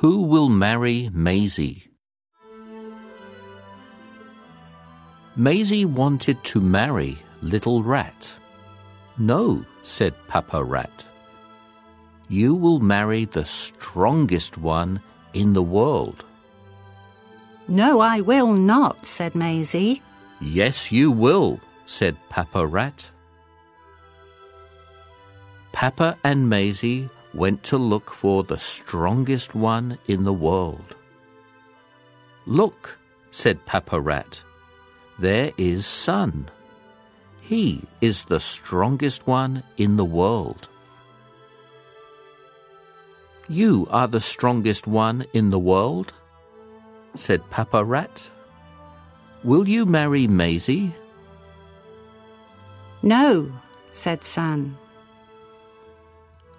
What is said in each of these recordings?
Who will marry Maisie? Maisie wanted to marry Little Rat. No, said Papa Rat. You will marry the strongest one in the world. No, I will not, said Maisie. Yes, you will, said Papa Rat. Papa and Maisie went to look for the strongest one in the world. Look, said Papa Rat, there is Sun. He is the strongest one in the world. You are the strongest one in the world, said Papa Rat. Will you marry Maisie? No, said Sun.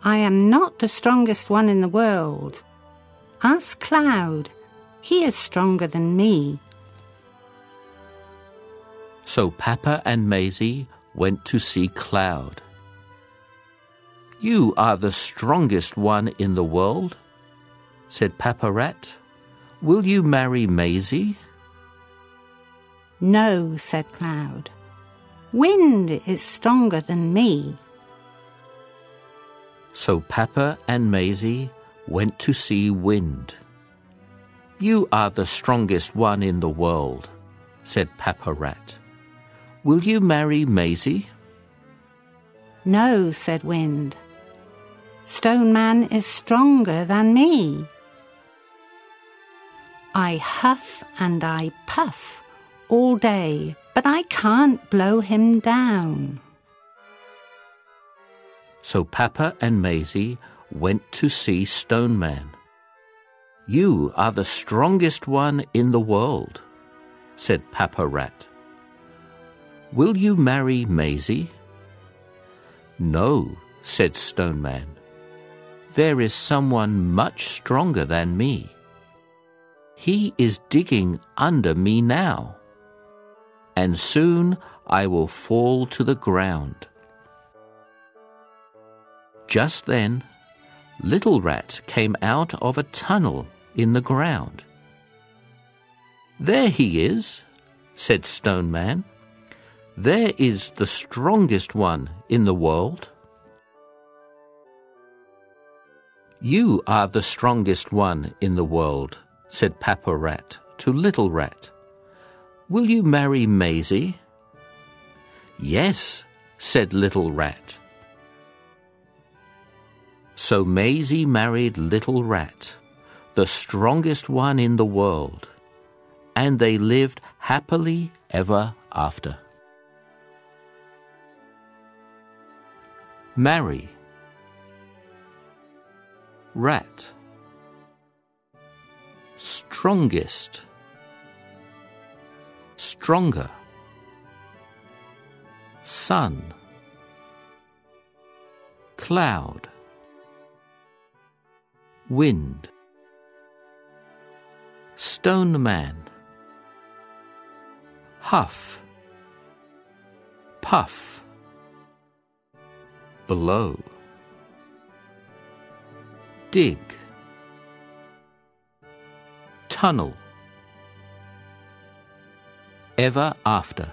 I am not the strongest one in the world. Ask Cloud. He is stronger than me. So Papa and Maisie went to see Cloud. You are the strongest one in the world, said Papa Rat. Will you marry Maisie? No, said Cloud. Wind is stronger than me. So Papa and Maisie went to see Wind. You are the strongest one in the world, said Papa Rat. Will you marry Maisie? No, said Wind. Stone Man is stronger than me. I huff and I puff all day, but I can't blow him down. So Papa and Maisie went to see Stone Man. You are the strongest one in the world, said Papa Rat. Will you marry Maisie? No, said Stone Man. There is someone much stronger than me. He is digging under me now, and soon I will fall to the ground. Just then, Little Rat came out of a tunnel in the ground. There he is, said Stone Man. There is the strongest one in the world. You are the strongest one in the world, said Papa Rat to Little Rat. Will you marry Maisie? Yes, said Little Rat. So Maisie married Little Rat, the strongest one in the world, and they lived happily ever after. Marry Rat. Strongest. Stronger. Sun. Cloud Wind. Stone Man. Huff. Puff. Blow. Dig. Tunnel. Ever After